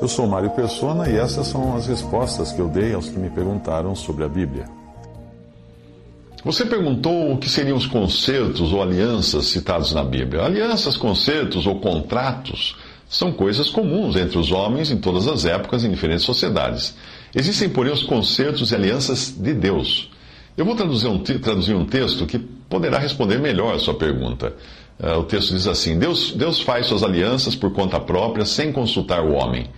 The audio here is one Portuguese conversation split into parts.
Eu sou Mário Persona e essas são as respostas que eu dei aos que me perguntaram sobre a Bíblia. Você perguntou o que seriam os concertos ou alianças citados na Bíblia. Alianças, concertos ou contratos são coisas comuns entre os homens em todas as épocas em diferentes sociedades. Existem, porém, os concertos e alianças de Deus. Eu vou traduzir um, traduzir um texto que poderá responder melhor a sua pergunta. Uh, o texto diz assim: Deus, Deus faz suas alianças por conta própria, sem consultar o homem.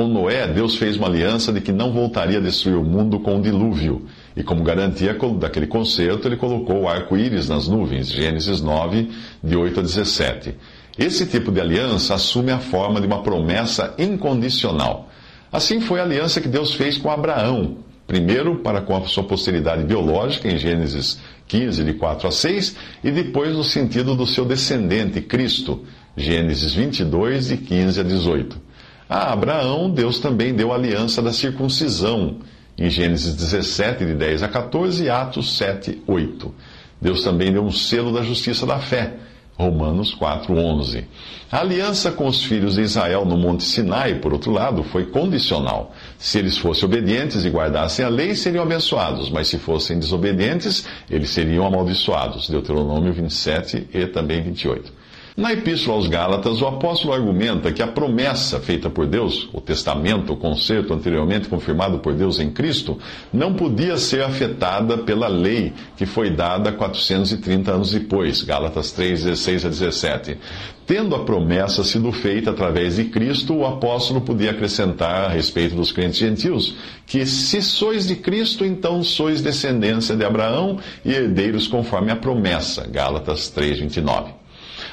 Com Noé, Deus fez uma aliança de que não voltaria a destruir o mundo com o dilúvio. E como garantia daquele concerto, ele colocou o arco-íris nas nuvens. Gênesis 9, de 8 a 17. Esse tipo de aliança assume a forma de uma promessa incondicional. Assim foi a aliança que Deus fez com Abraão. Primeiro, para com a sua posteridade biológica, em Gênesis 15, de 4 a 6, e depois no sentido do seu descendente, Cristo, Gênesis 22, de 15 a 18. A Abraão, Deus também deu a aliança da circuncisão, em Gênesis 17, de 10 a 14 e Atos 7, 8. Deus também deu um selo da justiça da fé, Romanos 4, 11. A aliança com os filhos de Israel no Monte Sinai, por outro lado, foi condicional. Se eles fossem obedientes e guardassem a lei, seriam abençoados, mas se fossem desobedientes, eles seriam amaldiçoados. Deuteronômio 27 e também 28. Na Epístola aos Gálatas, o apóstolo argumenta que a promessa feita por Deus, o testamento, o concerto anteriormente confirmado por Deus em Cristo, não podia ser afetada pela lei que foi dada 430 anos depois, Gálatas 3, 16 a 17. Tendo a promessa sido feita através de Cristo, o apóstolo podia acrescentar a respeito dos crentes gentios que se sois de Cristo, então sois descendência de Abraão e herdeiros conforme a promessa, Gálatas 3, 29.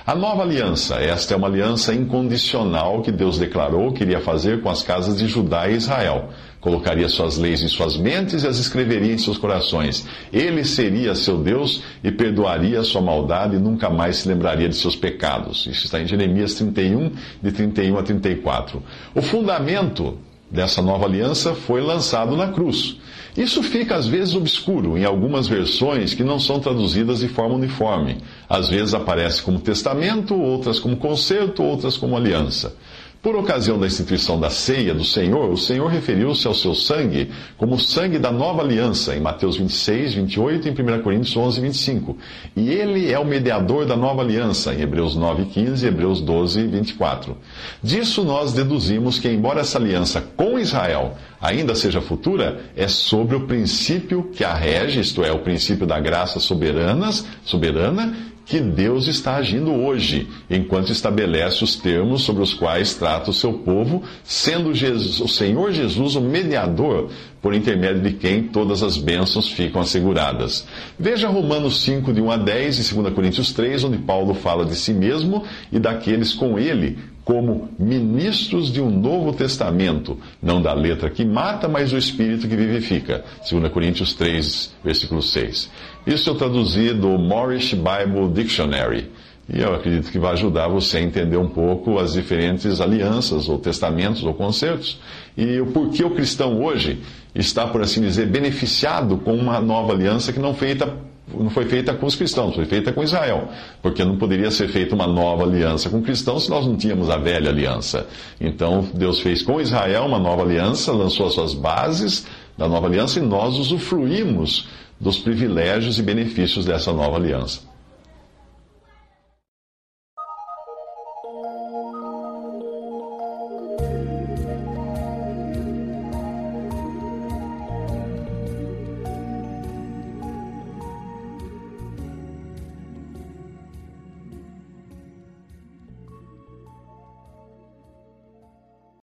A nova aliança, esta é uma aliança incondicional que Deus declarou que iria fazer com as casas de Judá e Israel. Colocaria suas leis em suas mentes e as escreveria em seus corações. Ele seria seu Deus e perdoaria sua maldade e nunca mais se lembraria de seus pecados. Isso está em Jeremias 31, de 31 a 34. O fundamento dessa nova aliança foi lançado na cruz. Isso fica às vezes obscuro em algumas versões que não são traduzidas de forma uniforme. Às vezes aparece como testamento, outras como concerto, outras como aliança. Por ocasião da instituição da ceia do Senhor, o Senhor referiu-se ao seu sangue como o sangue da nova aliança, em Mateus 26, 28 e em 1 Coríntios 11, 25. E ele é o mediador da nova aliança, em Hebreus 9, 15 e Hebreus 12, 24. Disso nós deduzimos que, embora essa aliança com Israel ainda seja futura, é sobre o princípio que a rege, isto é, o princípio da graça soberanas, soberana, que Deus está agindo hoje, enquanto estabelece os termos sobre os quais trata o seu povo, sendo Jesus, o Senhor Jesus o mediador por intermédio de quem todas as bênçãos ficam asseguradas. Veja Romanos 5, de 1 a 10 e 2 Coríntios 3, onde Paulo fala de si mesmo e daqueles com ele como ministros de um novo testamento, não da letra que mata, mas do espírito que vivifica. 2 Coríntios 3, versículo 6. Isso eu traduzi do Morris Bible Dictionary. E eu acredito que vai ajudar você a entender um pouco as diferentes alianças, ou testamentos, ou concertos, e o porquê o cristão hoje está, por assim dizer, beneficiado com uma nova aliança que não feita não foi feita com os cristãos, foi feita com Israel, porque não poderia ser feita uma nova aliança com cristãos se nós não tínhamos a velha aliança. Então Deus fez com Israel uma nova aliança, lançou as suas bases da nova aliança e nós usufruímos dos privilégios e benefícios dessa nova aliança.